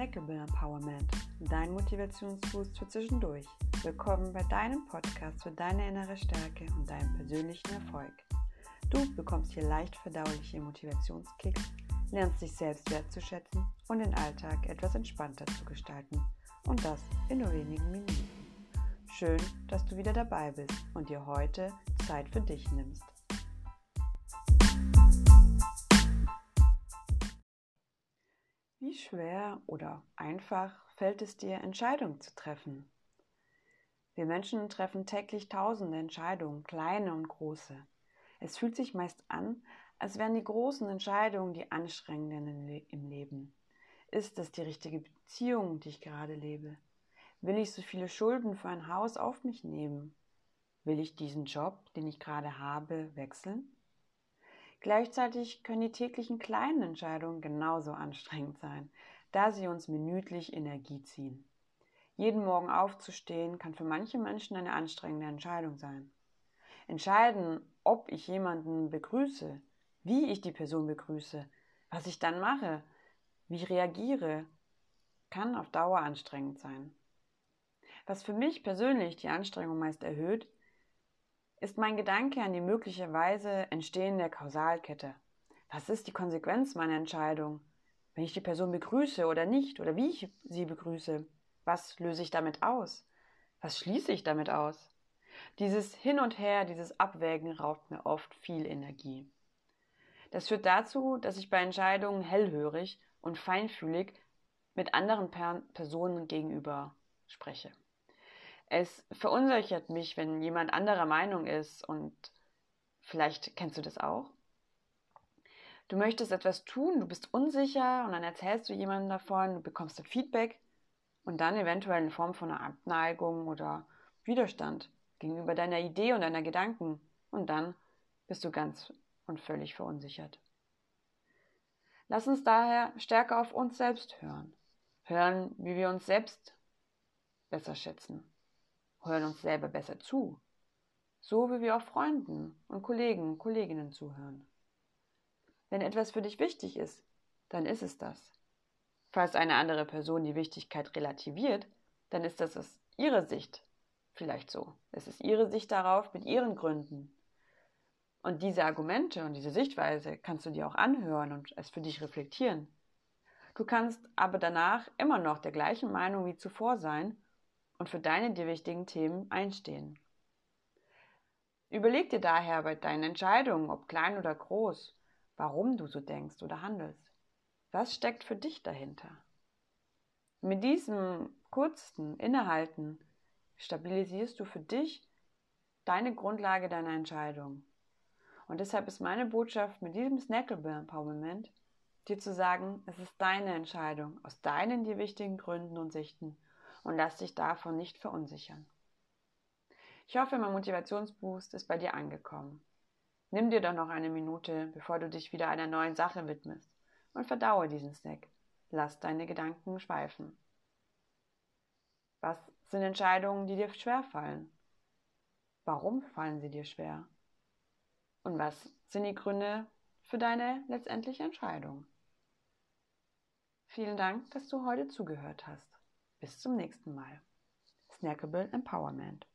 Snackable Empowerment, dein Motivationsboost für zwischendurch. Willkommen bei deinem Podcast für deine innere Stärke und deinen persönlichen Erfolg. Du bekommst hier leicht verdauliche Motivationskicks, lernst dich selbst wertzuschätzen und den Alltag etwas entspannter zu gestalten. Und das in nur wenigen Minuten. Schön, dass du wieder dabei bist und dir heute Zeit für dich nimmst. Wie schwer oder einfach fällt es dir, Entscheidungen zu treffen? Wir Menschen treffen täglich tausende Entscheidungen, kleine und große. Es fühlt sich meist an, als wären die großen Entscheidungen die anstrengenden im Leben. Ist es die richtige Beziehung, die ich gerade lebe? Will ich so viele Schulden für ein Haus auf mich nehmen? Will ich diesen Job, den ich gerade habe, wechseln? Gleichzeitig können die täglichen kleinen Entscheidungen genauso anstrengend sein, da sie uns minütlich Energie ziehen. Jeden Morgen aufzustehen kann für manche Menschen eine anstrengende Entscheidung sein. Entscheiden, ob ich jemanden begrüße, wie ich die Person begrüße, was ich dann mache, wie ich reagiere, kann auf Dauer anstrengend sein. Was für mich persönlich die Anstrengung meist erhöht, ist mein Gedanke an die möglicherweise entstehende Kausalkette. Was ist die Konsequenz meiner Entscheidung? Wenn ich die Person begrüße oder nicht oder wie ich sie begrüße, was löse ich damit aus? Was schließe ich damit aus? Dieses Hin und Her, dieses Abwägen raubt mir oft viel Energie. Das führt dazu, dass ich bei Entscheidungen hellhörig und feinfühlig mit anderen Personen gegenüber spreche. Es verunsichert mich, wenn jemand anderer Meinung ist und vielleicht kennst du das auch. Du möchtest etwas tun, du bist unsicher und dann erzählst du jemandem davon, du bekommst ein Feedback und dann eventuell in Form von einer Abneigung oder Widerstand gegenüber deiner Idee und deiner Gedanken und dann bist du ganz und völlig verunsichert. Lass uns daher stärker auf uns selbst hören. Hören, wie wir uns selbst besser schätzen hören uns selber besser zu, so wie wir auch Freunden und Kollegen und Kolleginnen zuhören. Wenn etwas für dich wichtig ist, dann ist es das. Falls eine andere Person die Wichtigkeit relativiert, dann ist das aus ihrer Sicht vielleicht so. Es ist ihre Sicht darauf mit ihren Gründen. Und diese Argumente und diese Sichtweise kannst du dir auch anhören und es für dich reflektieren. Du kannst aber danach immer noch der gleichen Meinung wie zuvor sein und für deine dir wichtigen Themen einstehen. Überleg dir daher bei deinen Entscheidungen, ob klein oder groß, warum du so denkst oder handelst. Was steckt für dich dahinter? Mit diesem kurzen Innehalten stabilisierst du für dich deine Grundlage deiner Entscheidung. Und deshalb ist meine Botschaft mit diesem Snackable Empowerment, dir zu sagen, es ist deine Entscheidung aus deinen dir wichtigen Gründen und Sichten und lass dich davon nicht verunsichern. Ich hoffe, mein Motivationsboost ist bei dir angekommen. Nimm dir doch noch eine Minute, bevor du dich wieder einer neuen Sache widmest und verdaue diesen Snack. Lass deine Gedanken schweifen. Was sind Entscheidungen, die dir schwer fallen? Warum fallen sie dir schwer? Und was sind die Gründe für deine letztendliche Entscheidung? Vielen Dank, dass du heute zugehört hast. Bis zum nächsten Mal. Snackable Empowerment.